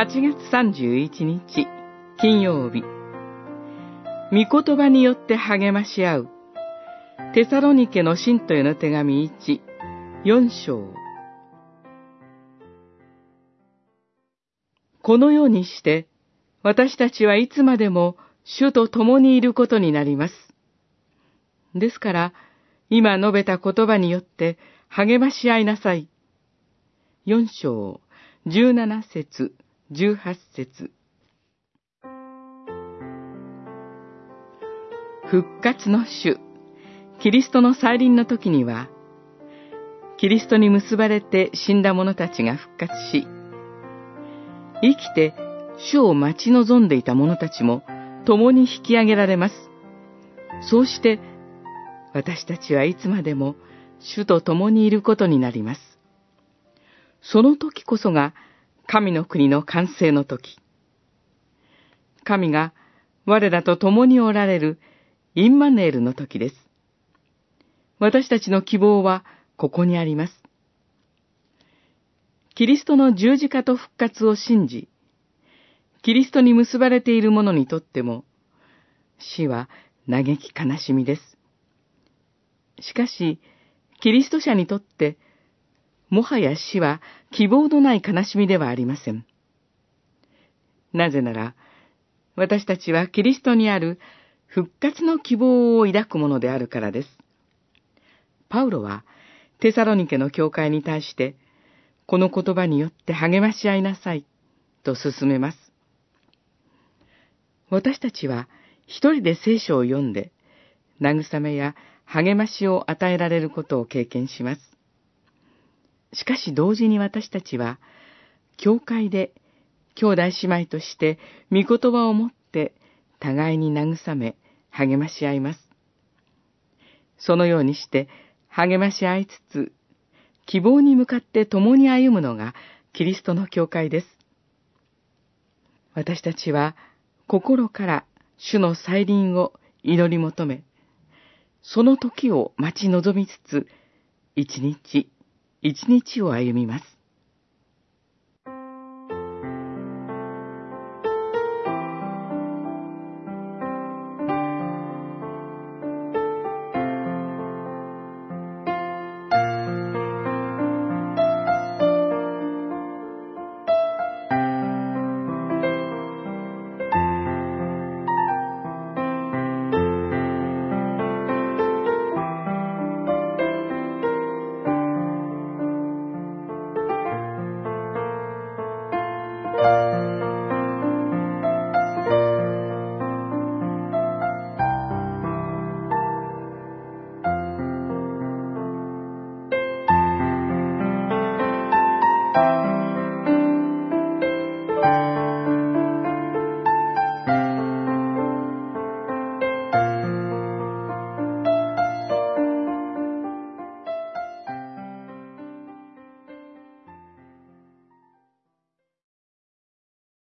8月31日金曜日御言葉によって励まし合うテサロニケの信徒への手紙1、4章このようにして私たちはいつまでも主と共にいることになります。ですから、今述べた言葉によって励まし合いなさい。4章、17節、18節復活の主、キリストの再臨の時には、キリストに結ばれて死んだ者たちが復活し、生きて主を待ち望んでいた者たちも共に引き上げられます。そうして、私たちはいつまでも主と共にいることになります。その時こそが神の国の完成の時。神が我らと共におられるインマネールの時です。私たちの希望はここにあります。キリストの十字架と復活を信じ、キリストに結ばれている者にとっても、死は嘆き悲しみです。しかし、キリスト者にとって、もはや死は希望のない悲しみではありません。なぜなら、私たちはキリストにある復活の希望を抱くものであるからです。パウロは、テサロニケの教会に対して、この言葉によって励まし合いなさい、と進めます。私たちは一人で聖書を読んで、慰めや励ましを与えられることを経験します。しかし同時に私たちは、教会で兄弟姉妹として御言葉を持って互いに慰め、励まし合います。そのようにして励まし合いつつ、希望に向かって共に歩むのがキリストの教会です。私たちは心から主の再臨を祈り求め、その時を待ち望みつつ、一日一日を歩みます。